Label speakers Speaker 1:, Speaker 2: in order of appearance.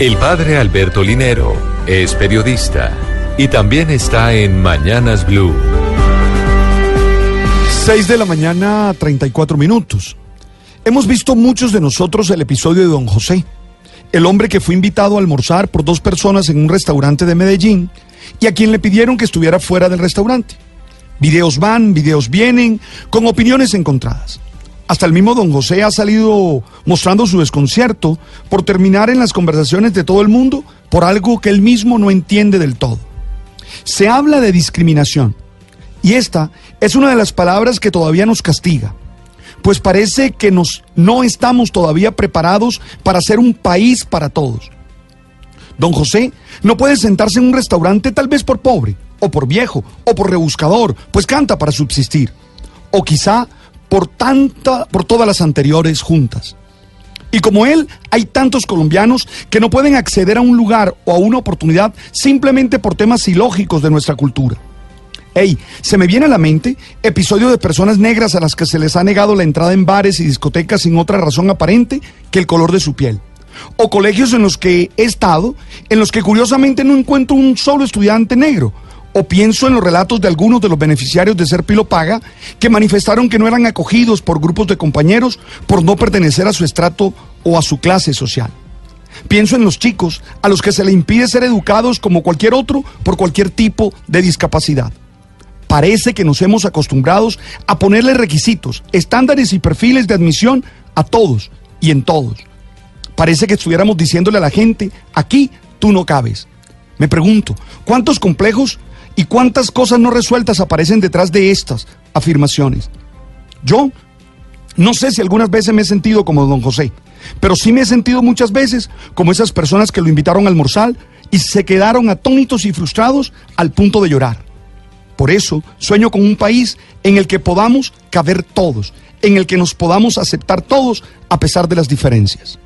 Speaker 1: El padre Alberto Linero es periodista y también está en Mañanas Blue.
Speaker 2: 6 de la mañana, 34 minutos. Hemos visto muchos de nosotros el episodio de Don José, el hombre que fue invitado a almorzar por dos personas en un restaurante de Medellín y a quien le pidieron que estuviera fuera del restaurante. Videos van, videos vienen, con opiniones encontradas. Hasta el mismo don José ha salido mostrando su desconcierto por terminar en las conversaciones de todo el mundo por algo que él mismo no entiende del todo. Se habla de discriminación y esta es una de las palabras que todavía nos castiga, pues parece que nos, no estamos todavía preparados para ser un país para todos. Don José no puede sentarse en un restaurante tal vez por pobre, o por viejo, o por rebuscador, pues canta para subsistir. O quizá por tanta, por todas las anteriores juntas. Y como él, hay tantos colombianos que no pueden acceder a un lugar o a una oportunidad simplemente por temas ilógicos de nuestra cultura. Ey, se me viene a la mente episodio de personas negras a las que se les ha negado la entrada en bares y discotecas sin otra razón aparente que el color de su piel. O colegios en los que he estado, en los que curiosamente no encuentro un solo estudiante negro, o pienso en los relatos de algunos de los beneficiarios de Ser Pilo Paga que manifestaron que no eran acogidos por grupos de compañeros por no pertenecer a su estrato o a su clase social. Pienso en los chicos a los que se le impide ser educados como cualquier otro por cualquier tipo de discapacidad. Parece que nos hemos acostumbrado a ponerle requisitos, estándares y perfiles de admisión a todos y en todos. Parece que estuviéramos diciéndole a la gente, aquí tú no cabes. Me pregunto, ¿cuántos complejos ¿Y cuántas cosas no resueltas aparecen detrás de estas afirmaciones? Yo no sé si algunas veces me he sentido como don José, pero sí me he sentido muchas veces como esas personas que lo invitaron a almorzar y se quedaron atónitos y frustrados al punto de llorar. Por eso sueño con un país en el que podamos caber todos, en el que nos podamos aceptar todos a pesar de las diferencias.